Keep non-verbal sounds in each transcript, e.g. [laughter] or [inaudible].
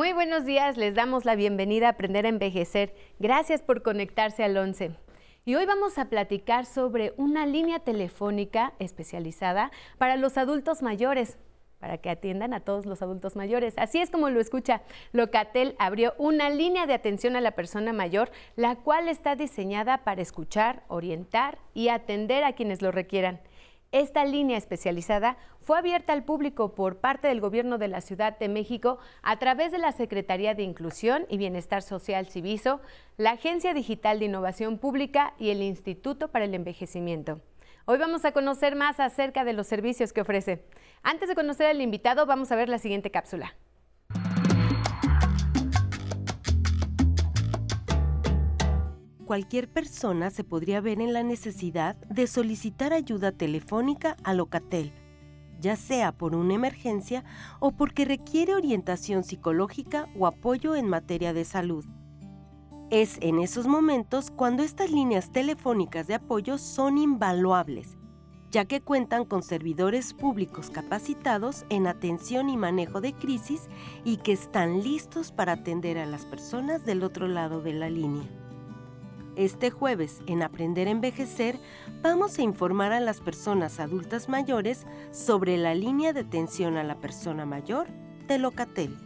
Muy buenos días, les damos la bienvenida a Aprender a Envejecer. Gracias por conectarse al 11. Y hoy vamos a platicar sobre una línea telefónica especializada para los adultos mayores, para que atiendan a todos los adultos mayores. Así es como lo escucha. Locatel abrió una línea de atención a la persona mayor, la cual está diseñada para escuchar, orientar y atender a quienes lo requieran. Esta línea especializada fue abierta al público por parte del Gobierno de la Ciudad de México a través de la Secretaría de Inclusión y Bienestar Social Civiso, la Agencia Digital de Innovación Pública y el Instituto para el Envejecimiento. Hoy vamos a conocer más acerca de los servicios que ofrece. Antes de conocer al invitado, vamos a ver la siguiente cápsula. Cualquier persona se podría ver en la necesidad de solicitar ayuda telefónica a Locatel, ya sea por una emergencia o porque requiere orientación psicológica o apoyo en materia de salud. Es en esos momentos cuando estas líneas telefónicas de apoyo son invaluables, ya que cuentan con servidores públicos capacitados en atención y manejo de crisis y que están listos para atender a las personas del otro lado de la línea. Este jueves, en Aprender a Envejecer, vamos a informar a las personas adultas mayores sobre la línea de atención a la persona mayor de Locatel.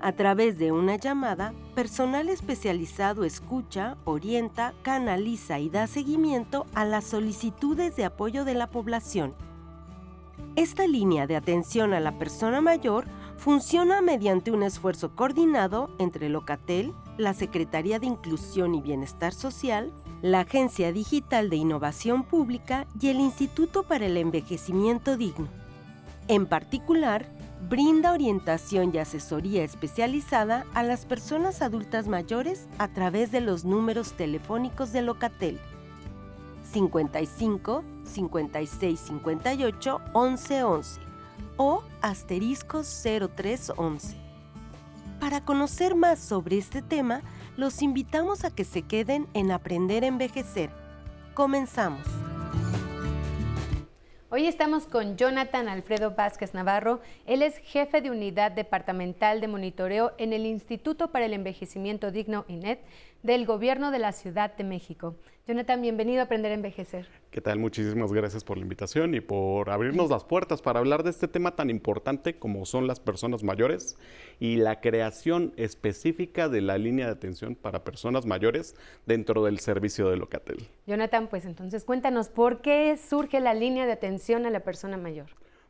A través de una llamada, personal especializado escucha, orienta, canaliza y da seguimiento a las solicitudes de apoyo de la población. Esta línea de atención a la persona mayor funciona mediante un esfuerzo coordinado entre Locatel, la Secretaría de Inclusión y Bienestar Social, la Agencia Digital de Innovación Pública y el Instituto para el Envejecimiento Digno. En particular, brinda orientación y asesoría especializada a las personas adultas mayores a través de los números telefónicos de Locatel 55 56 58 11 11 o asterisco 0311. Para conocer más sobre este tema, los invitamos a que se queden en Aprender a Envejecer. Comenzamos. Hoy estamos con Jonathan Alfredo Vázquez Navarro. Él es jefe de unidad departamental de monitoreo en el Instituto para el Envejecimiento Digno INET del Gobierno de la Ciudad de México. Jonathan, bienvenido a Aprender a Envejecer. ¿Qué tal? Muchísimas gracias por la invitación y por abrirnos las puertas para hablar de este tema tan importante como son las personas mayores y la creación específica de la línea de atención para personas mayores dentro del servicio de Locatel. Jonathan, pues entonces cuéntanos, ¿por qué surge la línea de atención a la persona mayor?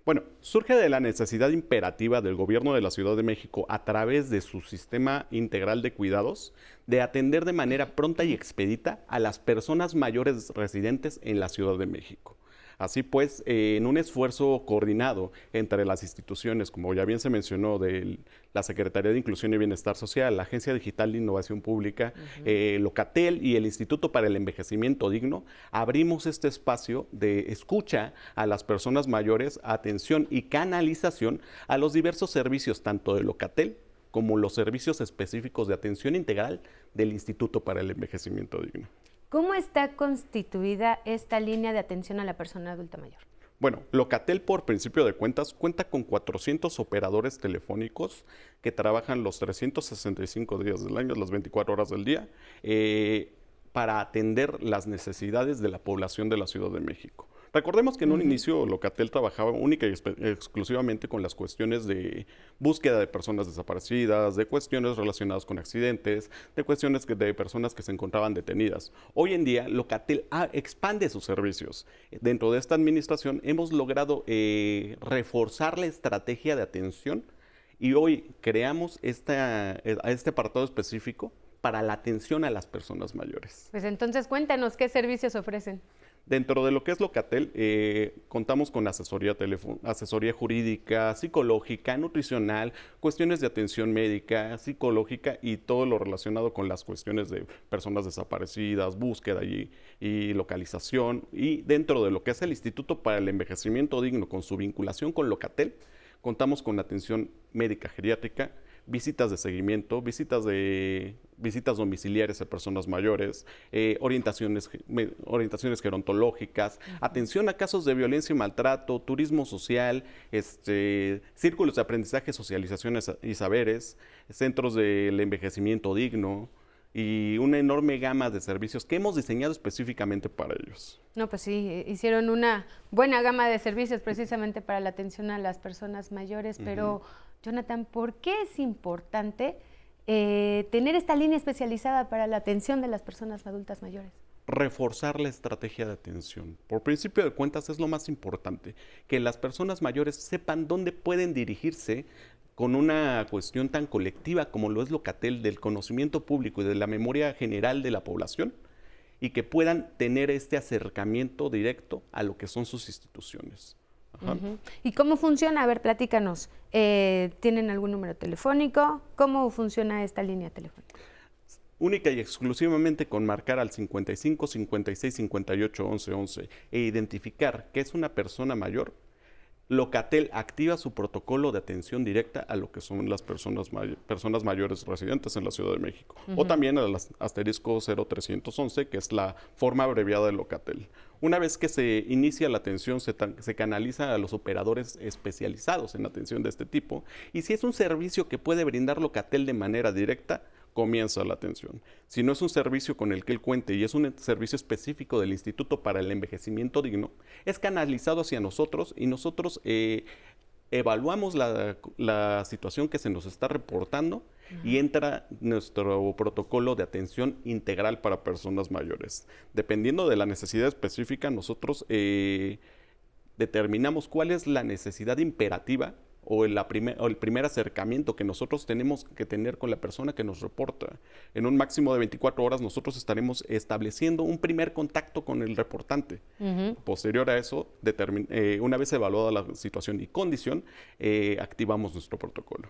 Bueno, surge de la necesidad imperativa del gobierno de la Ciudad de México a través de su sistema integral de cuidados de atender de manera pronta y expedita a las personas mayores residentes en la Ciudad de México. Así pues, eh, en un esfuerzo coordinado entre las instituciones, como ya bien se mencionó, de la Secretaría de Inclusión y Bienestar Social, la Agencia Digital de Innovación Pública, eh, Locatel y el Instituto para el Envejecimiento Digno, abrimos este espacio de escucha a las personas mayores, atención y canalización a los diversos servicios, tanto de Locatel como los servicios específicos de atención integral del Instituto para el Envejecimiento Digno. ¿Cómo está constituida esta línea de atención a la persona adulta mayor? Bueno, Locatel por principio de cuentas cuenta con 400 operadores telefónicos que trabajan los 365 días del año, las 24 horas del día, eh, para atender las necesidades de la población de la Ciudad de México. Recordemos que en un inicio Locatel trabajaba única y exclusivamente con las cuestiones de búsqueda de personas desaparecidas, de cuestiones relacionadas con accidentes, de cuestiones de personas que se encontraban detenidas. Hoy en día Locatel expande sus servicios. Dentro de esta administración hemos logrado eh, reforzar la estrategia de atención y hoy creamos esta, este apartado específico para la atención a las personas mayores. Pues entonces cuéntanos qué servicios ofrecen. Dentro de lo que es Locatel, eh, contamos con asesoría, asesoría jurídica, psicológica, nutricional, cuestiones de atención médica, psicológica y todo lo relacionado con las cuestiones de personas desaparecidas, búsqueda y, y localización. Y dentro de lo que es el Instituto para el Envejecimiento Digno, con su vinculación con Locatel, contamos con atención médica geriátrica, visitas de seguimiento, visitas de visitas domiciliares a personas mayores, eh, orientaciones, orientaciones gerontológicas, atención a casos de violencia y maltrato, turismo social, este, círculos de aprendizaje, socializaciones y saberes, centros del envejecimiento digno, y una enorme gama de servicios que hemos diseñado específicamente para ellos. No, pues sí, hicieron una buena gama de servicios precisamente para la atención a las personas mayores, pero Jonathan, ¿por qué es importante eh, tener esta línea especializada para la atención de las personas adultas mayores? reforzar la estrategia de atención. Por principio de cuentas es lo más importante, que las personas mayores sepan dónde pueden dirigirse con una cuestión tan colectiva como lo es Locatel del conocimiento público y de la memoria general de la población y que puedan tener este acercamiento directo a lo que son sus instituciones. ¿Y cómo funciona? A ver, platícanos. Eh, ¿Tienen algún número telefónico? ¿Cómo funciona esta línea telefónica? Única y exclusivamente con marcar al 55 56 58 11 11 e identificar que es una persona mayor, Locatel activa su protocolo de atención directa a lo que son las personas, personas mayores residentes en la Ciudad de México. O también al asterisco 0311, que es la forma abreviada de Locatel. Una vez que se inicia la atención, se, se, canaliza a los operadores especializados en atención de este tipo. Y si es un servicio que puede brindar Locatel de manera directa, comienza la atención. Si no es un servicio con el que él cuente y es un servicio específico del Instituto para el Envejecimiento Digno, es canalizado hacia nosotros y nosotros eh, evaluamos la, situación que se nos está reportando y entra nuestro protocolo de atención integral para personas mayores. Dependiendo de la necesidad específica, nosotros eh, determinamos cuál es la necesidad imperativa o, el primer acercamiento que nosotros tenemos que tener con la persona que nos reporta. En un máximo de 24 horas nosotros estaremos estableciendo un primer contacto con el reportante. Posterior a eso, eh, una vez evaluada la situación y condición, eh, activamos nuestro protocolo.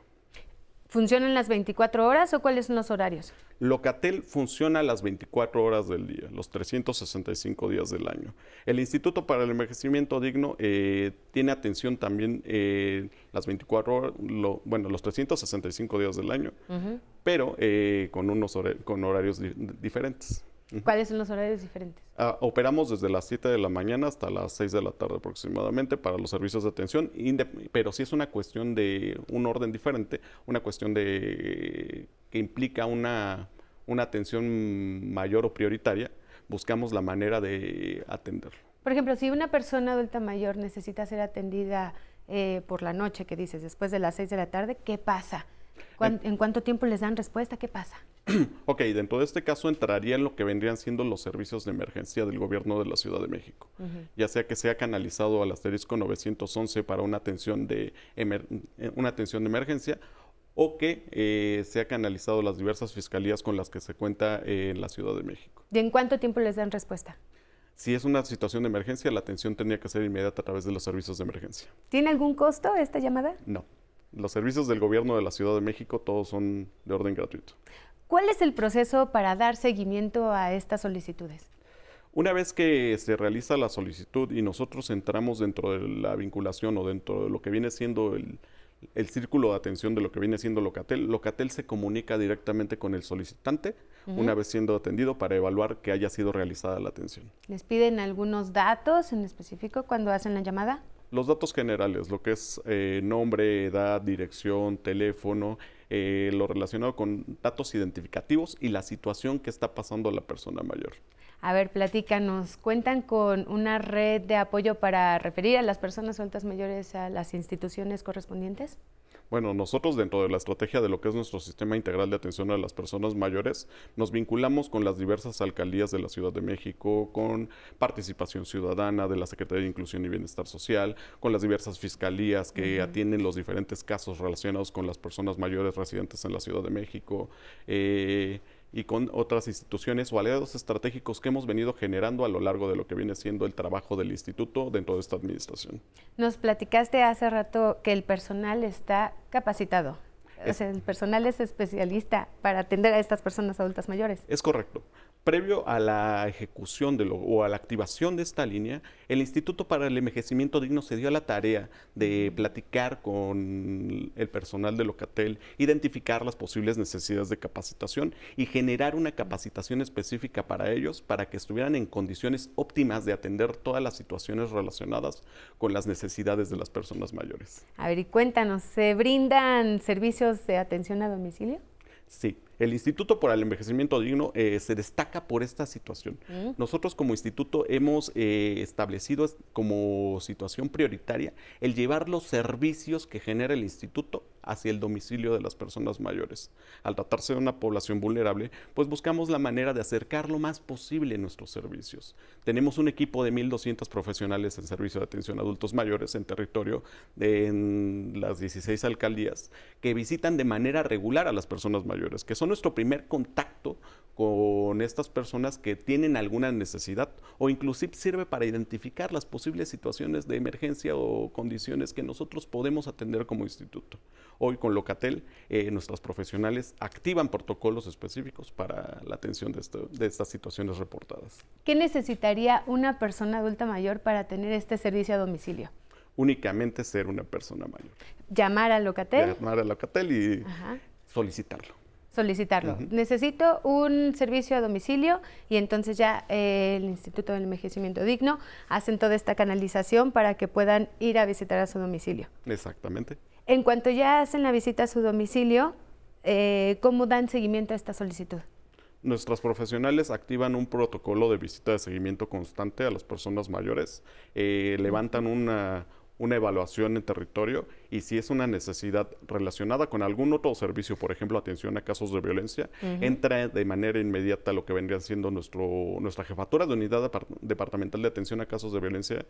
¿Funcionan las 24 horas o cuáles son los horarios? Locatel funciona las 24 horas del día, los 365 días del año. El Instituto para el Envejecimiento Digno eh, tiene atención también eh, las 24 horas, bueno, los 365 días del año, pero eh, con unos con horarios diferentes. ¿Cuáles son los horarios diferentes? Ah, operamos desde las 7 de la mañana hasta las 6 de la tarde aproximadamente para los servicios de atención, pero si es una cuestión de un orden diferente, una cuestión de que implica una, una atención mayor o prioritaria, buscamos la manera de atenderlo. Por ejemplo, si una persona adulta mayor necesita ser atendida eh, por la noche, que dices, después de las 6 de la tarde, ¿qué pasa? ¿En cuánto tiempo les dan respuesta? ¿Qué pasa? [clears throat] ok, dentro de este caso entraría en lo que vendrían siendo los servicios de emergencia del gobierno de la Ciudad de México, ya sea que sea canalizado al asterisco 911 para una atención de, eh, una atención de emergencia o que eh, sea canalizado las diversas fiscalías con las que se cuenta eh, en la Ciudad de México. ¿Y en cuánto tiempo les dan respuesta? Si es una situación de emergencia, la atención tendría que ser inmediata a través de los servicios de emergencia. ¿Tiene algún costo esta llamada? No. Los servicios del gobierno de la Ciudad de México todos son de orden gratuito. ¿Cuál es el proceso para dar seguimiento a estas solicitudes? Una vez que se realiza la solicitud y nosotros entramos dentro de la vinculación o dentro de lo que viene siendo el, círculo de atención de lo que viene siendo Locatel, Locatel se comunica directamente con el solicitante una vez siendo atendido para evaluar que haya sido realizada la atención. ¿Les piden algunos datos en específico cuando hacen la llamada? Los datos generales, lo que es eh, nombre, edad, dirección, teléfono, eh, lo relacionado con datos identificativos y la situación que está pasando la persona mayor. A ver, platícanos, ¿cuentan con una red de apoyo para referir a las personas adultas mayores a las instituciones correspondientes? Bueno, nosotros dentro de la estrategia de lo que es nuestro sistema integral de atención a las personas mayores, nos vinculamos con las diversas alcaldías de la Ciudad de México, con participación ciudadana de la Secretaría de Inclusión y Bienestar Social, con las diversas fiscalías que atienden los diferentes casos relacionados con las personas mayores residentes en la Ciudad de México. Eh, y con otras instituciones o aliados estratégicos que hemos venido generando a lo largo de lo que viene siendo el trabajo del instituto dentro de esta administración. Nos platicaste hace rato que el personal está capacitado. O sea, el personal es especialista para atender a estas personas adultas mayores. Es correcto. Previo a la ejecución de lo, o a la activación de esta línea, el Instituto para el Envejecimiento Digno se dio a la tarea de platicar con el personal de Locatel, identificar las posibles necesidades de capacitación y generar una capacitación específica para ellos para que estuvieran en condiciones óptimas de atender todas las situaciones relacionadas con las necesidades de las personas mayores. A ver, y cuéntanos, ¿se brindan servicios de atención a domicilio? Sí, el Instituto para el Envejecimiento Digno eh, se destaca por esta situación. Mm. Nosotros como instituto hemos eh, establecido como situación prioritaria el llevar los servicios que genera el instituto hacia el domicilio de las personas mayores. Al tratarse de una población vulnerable, pues buscamos la manera de acercar lo más posible nuestros servicios. Tenemos un equipo de 1.200 profesionales en servicio de atención a adultos mayores en territorio de, las 16 alcaldías que visitan de manera regular a las personas mayores, que son nuestro primer contacto con estas personas que tienen alguna necesidad o inclusive sirve para identificar las posibles situaciones de emergencia o condiciones que nosotros podemos atender como instituto. Hoy con Locatel, eh, nuestros profesionales activan protocolos específicos para la atención de, de estas situaciones reportadas. ¿Qué necesitaría una persona adulta mayor para tener este servicio a domicilio? Únicamente ser una persona mayor. Llamar a Locatel. Llamar a Locatel y solicitarlo solicitarlo. Necesito un servicio a domicilio y entonces ya eh, el Instituto del Envejecimiento Digno hacen toda esta canalización para que puedan ir a visitar a su domicilio. Exactamente. En cuanto ya hacen la visita a su domicilio, eh, ¿cómo dan seguimiento a esta solicitud? Nuestros profesionales activan un protocolo de visita de seguimiento constante a las personas mayores, eh, levantan una, una evaluación en territorio y si es una necesidad relacionada con algún otro servicio, por ejemplo, atención a casos de violencia, entra de manera inmediata lo que vendría siendo nuestro, nuestra jefatura de unidad departamental de atención a casos de violencia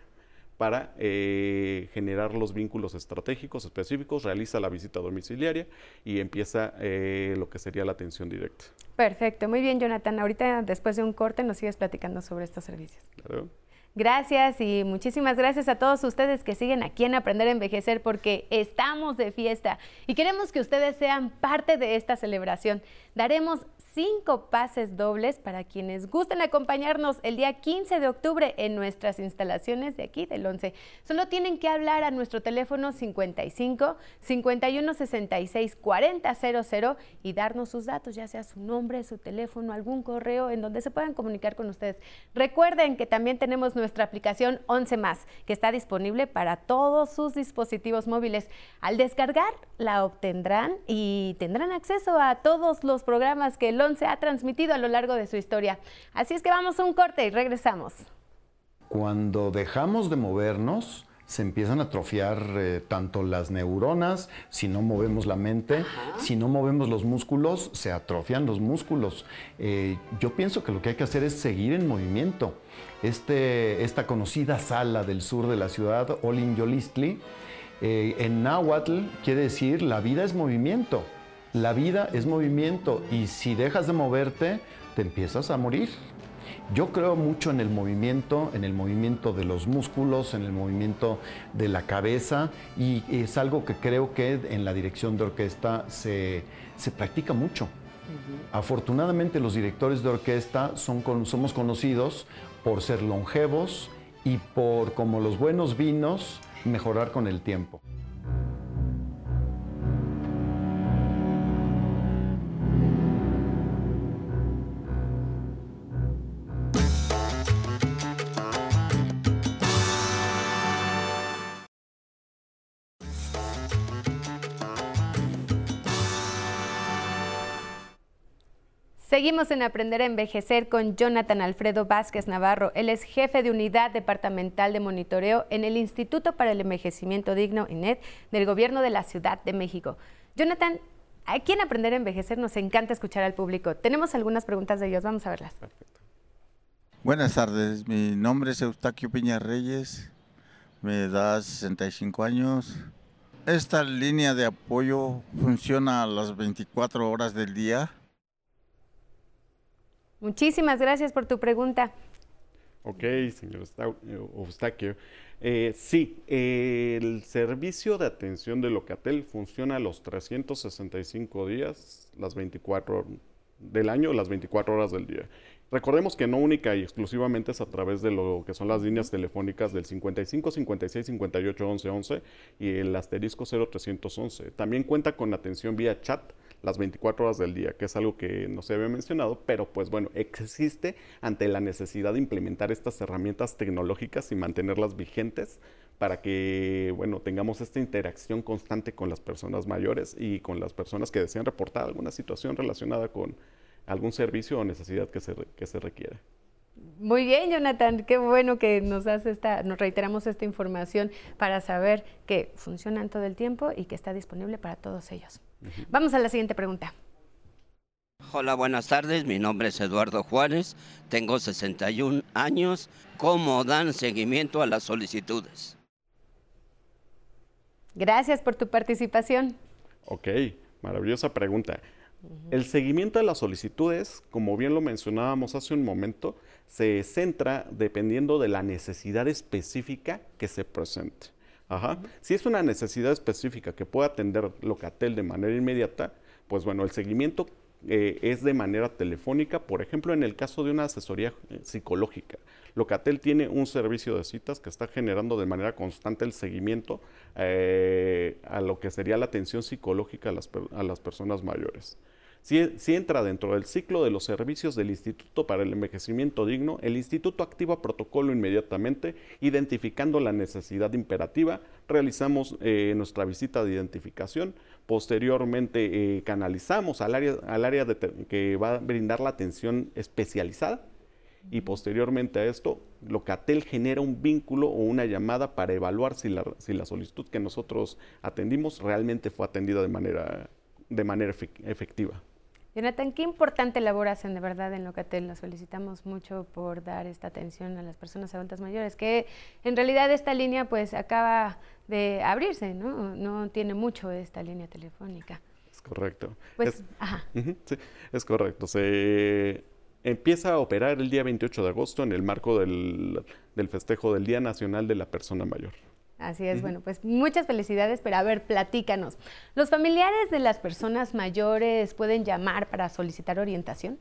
para eh, generar los vínculos estratégicos específicos, realiza la visita domiciliaria y empieza eh, lo que sería la atención directa. Perfecto, muy bien Jonathan. Ahorita después de un corte nos sigues platicando sobre estos servicios. Claro. Gracias y muchísimas gracias a todos ustedes que siguen aquí en Aprender a Envejecer porque estamos de fiesta y queremos que ustedes sean parte de esta celebración. Daremos cinco pases dobles para quienes gusten acompañarnos el día 15 de octubre en nuestras instalaciones de aquí del 11. Solo tienen que hablar a nuestro teléfono 55 51 66 40 00 y darnos sus datos, ya sea su nombre, su teléfono, algún correo en donde se puedan comunicar con ustedes. Recuerden que también tenemos nuestra aplicación 11 más, que está disponible para todos sus dispositivos móviles. Al descargar, la obtendrán y tendrán acceso a todos los programas que se ha transmitido a lo largo de su historia. Así es que vamos a un corte y regresamos. Cuando dejamos de movernos, se empiezan a atrofiar eh, tanto las neuronas, si no movemos la mente, si no movemos los músculos, se atrofian los músculos. Eh, yo pienso que lo que hay que hacer es seguir en movimiento. Este, esta conocida sala del sur de la ciudad, Olin Yolistli, eh, en náhuatl quiere decir la vida es movimiento. La vida es movimiento y si dejas de moverte, te empiezas a morir. Yo creo mucho en el movimiento, en el movimiento de los músculos, en el movimiento de la cabeza y es algo que creo que en la dirección de orquesta se, practica mucho. Afortunadamente los directores de orquesta son, somos conocidos por ser longevos y por, como los buenos vinos, mejorar con el tiempo. Seguimos en Aprender a Envejecer con Jonathan Alfredo Vázquez Navarro. Él es jefe de unidad departamental de monitoreo en el Instituto para el Envejecimiento Digno, INED, del Gobierno de la Ciudad de México. Jonathan, aquí en Aprender a Envejecer nos encanta escuchar al público. Tenemos algunas preguntas de ellos, vamos a verlas. Perfecto. Buenas tardes, mi nombre es Eustaquio Piña Reyes, me da 65 años. Esta línea de apoyo funciona a las 24 horas del día Muchísimas gracias por tu pregunta. Ok, señor Eustaquio. Eh, sí, el servicio de atención de Locatel funciona los 365 días, las 24 del año, las 24 horas del día. Recordemos que no única y exclusivamente es a través de lo que son las líneas telefónicas del 55 56 58 11 11 y el asterisco 0311. También cuenta con atención vía chat las 24 horas del día, que es algo que no se había mencionado, pero pues bueno, existe ante la necesidad de implementar estas herramientas tecnológicas y mantenerlas vigentes para que, bueno, tengamos esta interacción constante con las personas mayores y con las personas que desean reportar alguna situación relacionada con algún servicio o necesidad que se, que se requiera. Muy bien, Jonathan, qué bueno que nos das esta, nos reiteramos esta información para saber que funcionan todo el tiempo y que está disponible para todos ellos. Vamos a la siguiente pregunta. Hola, buenas tardes. Mi nombre es Eduardo Juárez. Tengo 61 años. ¿Cómo dan seguimiento a las solicitudes? Gracias por tu participación. Ok, maravillosa pregunta. El seguimiento de las solicitudes, como bien lo mencionábamos hace un momento, se centra dependiendo de la necesidad específica que se presente. Si es una necesidad específica que pueda atender Locatel de manera inmediata, pues bueno, el seguimiento eh, es de manera telefónica, por ejemplo, en el caso de una asesoría eh, psicológica. Locatel tiene un servicio de citas que está generando de manera constante el seguimiento eh, a lo que sería la atención psicológica a las personas mayores. Si, entra dentro del ciclo de los servicios del Instituto para el Envejecimiento Digno, el Instituto activa protocolo inmediatamente, identificando la necesidad imperativa, realizamos eh, nuestra visita de identificación, posteriormente eh, canalizamos al área, al área que va a brindar la atención especializada. Y posteriormente a esto, Locatel genera un vínculo o una llamada para evaluar si la, si la solicitud que nosotros atendimos realmente fue atendida de manera, de manera efectiva. Jonathan, qué importante labor hacen de verdad en Locatel. Nos felicitamos mucho por dar esta atención a las personas adultas mayores, que en realidad esta línea pues acaba de abrirse, ¿no? No tiene mucho esta línea telefónica. Es correcto. Pues, es, ajá. sí, es correcto. Se empieza a operar el día 28 de agosto en el marco del, del festejo del Día Nacional de la Persona Mayor. Así es, bueno, pues muchas felicidades, pero a ver, platícanos. ¿Los familiares de las personas mayores pueden llamar para solicitar orientación?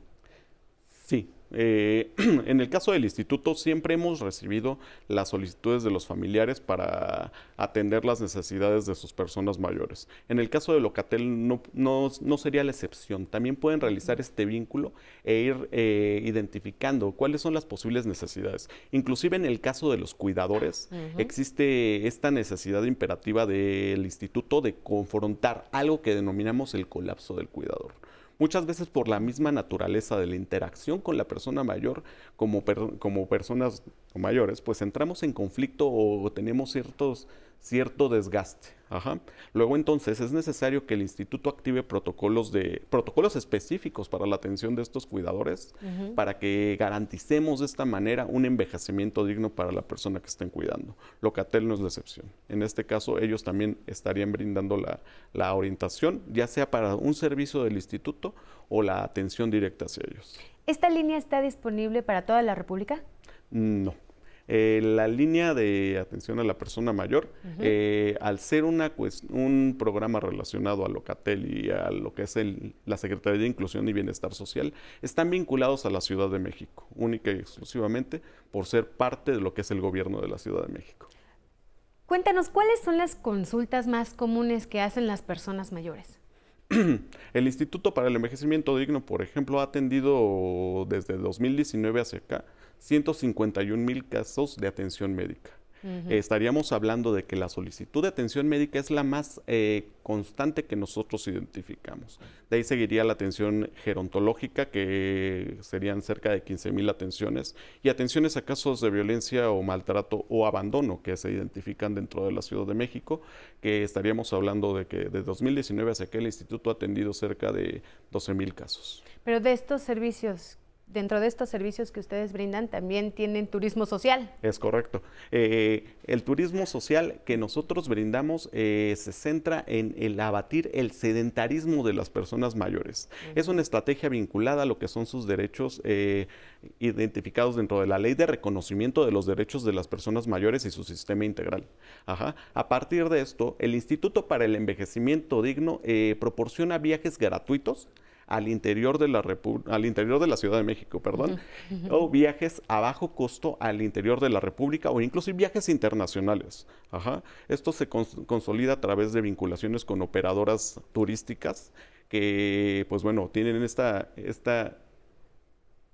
Sí, eh, [clears throat] en el caso del instituto siempre hemos recibido las solicitudes de los familiares para atender las necesidades de sus personas mayores. En el caso de Locatel no, no, sería la excepción. También pueden realizar este vínculo e ir eh, identificando cuáles son las posibles necesidades. Inclusive en el caso de los cuidadores existe esta necesidad imperativa del instituto de confrontar algo que denominamos el colapso del cuidador muchas veces por la misma naturaleza de la interacción con la persona mayor como, como personas mayores, pues entramos en conflicto o tenemos ciertos cierto desgaste. Luego entonces es necesario que el instituto active protocolos de protocolos específicos para la atención de estos cuidadores para que garanticemos de esta manera un envejecimiento digno para la persona que estén cuidando. Locatel no es la excepción. En este caso ellos también estarían brindando la, la orientación, ya sea para un servicio del instituto o la atención directa hacia ellos. ¿Esta línea está disponible para toda la República? No. Eh, la línea de atención a la persona mayor, eh, al ser una, un programa relacionado a Locatel y a lo que es el, la Secretaría de Inclusión y Bienestar Social, están vinculados a la Ciudad de México, única y exclusivamente por ser parte de lo que es el gobierno de la Ciudad de México. Cuéntanos, ¿cuáles son las consultas más comunes que hacen las personas mayores? [clears throat] El Instituto para el Envejecimiento Digno, por ejemplo, ha atendido desde 2019 hacia acá 151 mil casos de atención médica. Estaríamos hablando de que la solicitud de atención médica es la más eh, constante que nosotros identificamos. De ahí seguiría la atención gerontológica, que serían cerca de 15 mil atenciones, y atenciones a casos de violencia o maltrato o abandono que se identifican dentro de la Ciudad de México, que estaríamos hablando de que de 2019 hacia que el instituto ha atendido cerca de 12 mil casos. Pero de estos servicios dentro de estos servicios que ustedes brindan también tienen turismo social. Es correcto. Eh, el turismo social que nosotros brindamos eh, se centra en el abatir el sedentarismo de las personas mayores. Es una estrategia vinculada a lo que son sus derechos eh, identificados dentro de la ley de reconocimiento de los derechos de las personas mayores y su sistema integral. A partir de esto, el Instituto para el Envejecimiento Digno proporciona viajes gratuitos al interior de la al interior de la Ciudad de México, perdón, o viajes a bajo costo al interior de la República o incluso viajes internacionales. Ajá. Esto se consolida a través de vinculaciones con operadoras turísticas que, pues bueno, tienen esta, esta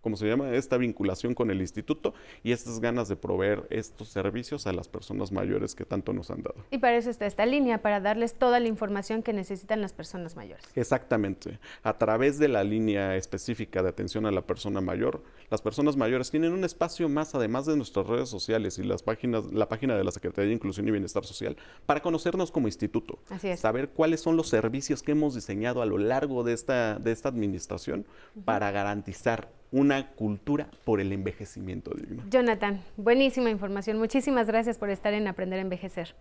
como se llama, esta vinculación con el instituto y estas ganas de proveer estos servicios a las personas mayores que tanto nos han dado. Y para eso está esta línea, para darles toda la información que necesitan las personas mayores. Exactamente. A través de la línea específica de atención a la persona mayor, las personas mayores tienen un espacio más, además de nuestras redes sociales y las páginas, la página de la Secretaría de Inclusión y Bienestar Social, para conocernos como instituto. Así es. Saber cuáles son los servicios que hemos diseñado a lo largo de esta, de esta administración para garantizar una cultura por el envejecimiento digno. Jonathan, buenísima información. Muchísimas gracias por estar en Aprender a Envejecer.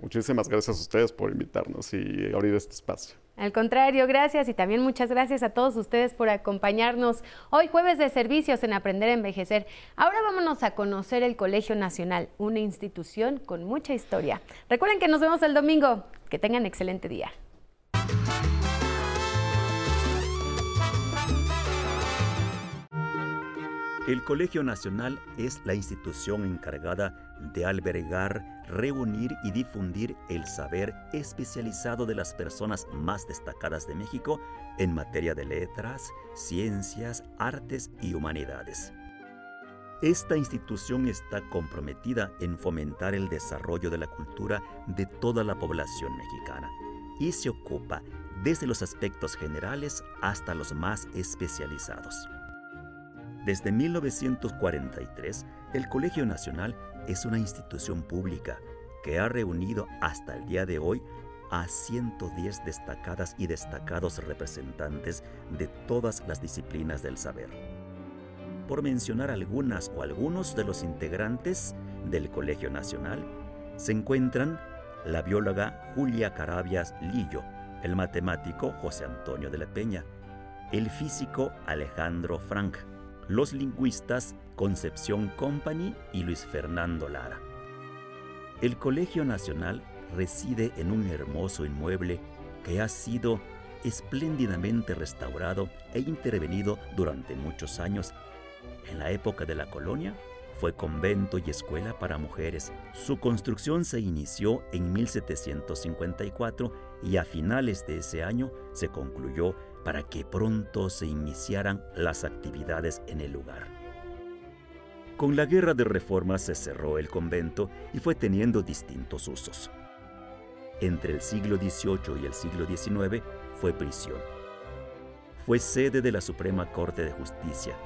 muchísimas gracias a ustedes por invitarnos y abrir este espacio. Al contrario, gracias y también muchas gracias a todos ustedes por acompañarnos hoy jueves de servicios en Aprender a Envejecer. Ahora vámonos a conocer el Colegio Nacional, una institución con mucha historia. Recuerden que nos vemos el domingo. Que tengan excelente día. El Colegio Nacional es la institución encargada de albergar, reunir y difundir el saber especializado de las personas más destacadas de México en materia de letras, ciencias, artes y humanidades. Esta institución está comprometida en fomentar el desarrollo de la cultura de toda la población mexicana y se ocupa desde los aspectos generales hasta los más especializados. Desde 1943, el Colegio Nacional es una institución pública que ha reunido hasta el día de hoy a 110 destacadas y destacados representantes de todas las disciplinas del saber. Por mencionar algunas o algunos de los integrantes del Colegio Nacional, se encuentran la bióloga Julia Carabias Lillo, el matemático José Antonio de la Peña, el físico Alejandro Frank, los lingüistas Concepción Company y Luis Fernando Lara. El Colegio Nacional reside en un hermoso inmueble que ha sido espléndidamente restaurado e intervenido durante muchos años. En la época de la colonia fue convento y escuela para mujeres. Su construcción se inició en 1754 y a finales de ese año se concluyó para que pronto se iniciaran las actividades en el lugar. Con la guerra de reforma se cerró el convento y fue teniendo distintos usos. Entre el siglo XVIII y el siglo XIX fue prisión. Fue sede de la Suprema Corte de Justicia.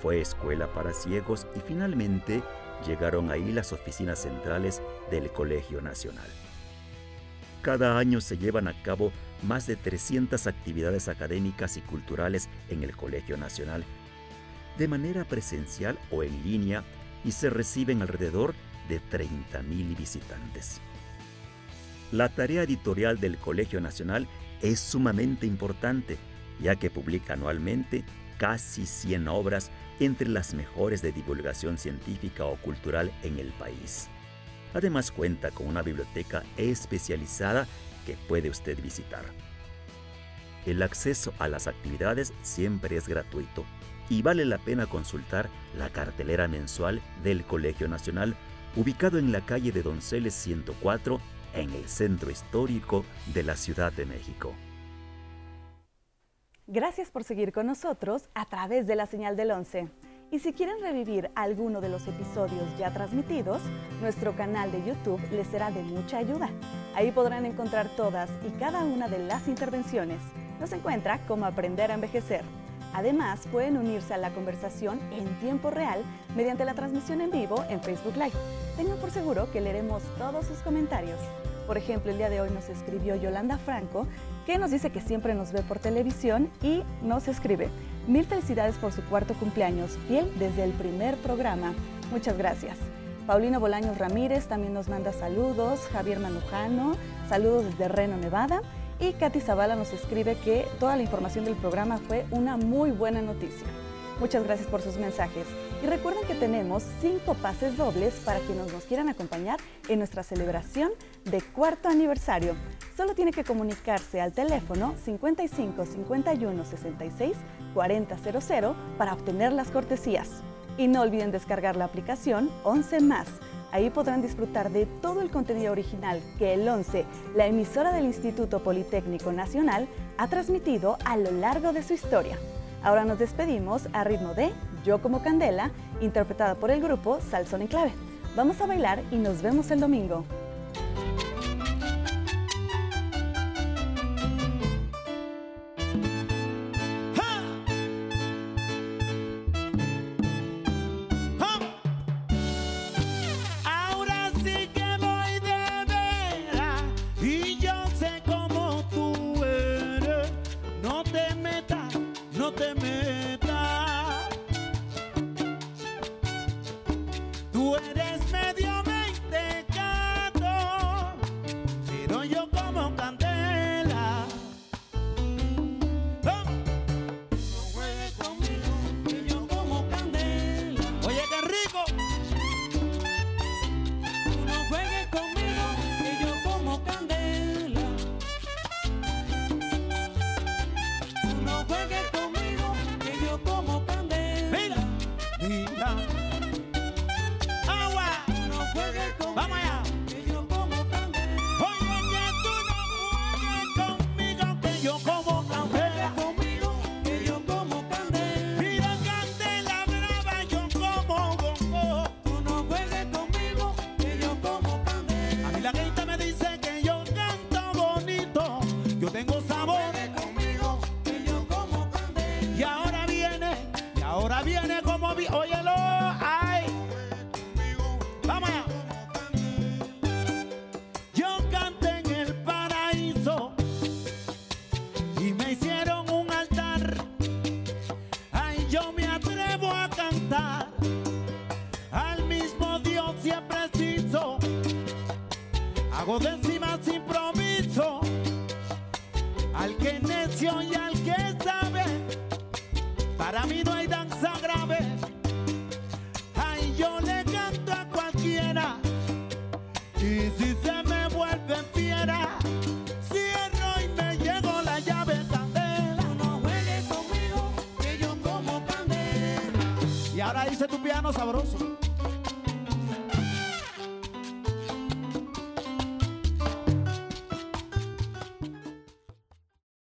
Fue escuela para ciegos y finalmente llegaron ahí las oficinas centrales del Colegio Nacional. Cada año se llevan a cabo más de 300 actividades académicas y culturales en el Colegio Nacional, de manera presencial o en línea, y se reciben alrededor de 30.000 visitantes. La tarea editorial del Colegio Nacional es sumamente importante, ya que publica anualmente casi 100 obras entre las mejores de divulgación científica o cultural en el país. Además cuenta con una biblioteca especializada que puede usted visitar. El acceso a las actividades siempre es gratuito y vale la pena consultar la cartelera mensual del Colegio Nacional ubicado en la calle de Donceles 104 en el centro histórico de la Ciudad de México. Gracias por seguir con nosotros a través de la señal del 11. Y si quieren revivir alguno de los episodios ya transmitidos, nuestro canal de YouTube les será de mucha ayuda. Ahí podrán encontrar todas y cada una de las intervenciones. Nos encuentra como Aprender a Envejecer. Además, pueden unirse a la conversación en tiempo real mediante la transmisión en vivo en Facebook Live. Tengan por seguro que leeremos todos sus comentarios. Por ejemplo, el día de hoy nos escribió Yolanda Franco que nos dice que siempre nos ve por televisión y nos escribe. Mil felicidades por su cuarto cumpleaños, fiel desde el primer programa. Muchas gracias. Paulino Bolaños Ramírez también nos manda saludos, Javier Manujano, saludos desde Reno, Nevada. Y Katy Zavala nos escribe que toda la información del programa fue una muy buena noticia. Muchas gracias por sus mensajes. Y recuerden que tenemos cinco pases dobles para quienes nos quieran acompañar en nuestra celebración de cuarto aniversario. Solo tiene que comunicarse al teléfono 55 51 66 4000 para obtener las cortesías. Y no olviden descargar la aplicación 11 más. Ahí podrán disfrutar de todo el contenido original que el 11, la emisora del Instituto Politécnico Nacional, ha transmitido a lo largo de su historia. Ahora nos despedimos a ritmo de Yo como Candela, interpretada por el grupo Salsón en Clave. Vamos a bailar y nos vemos el domingo. Ahora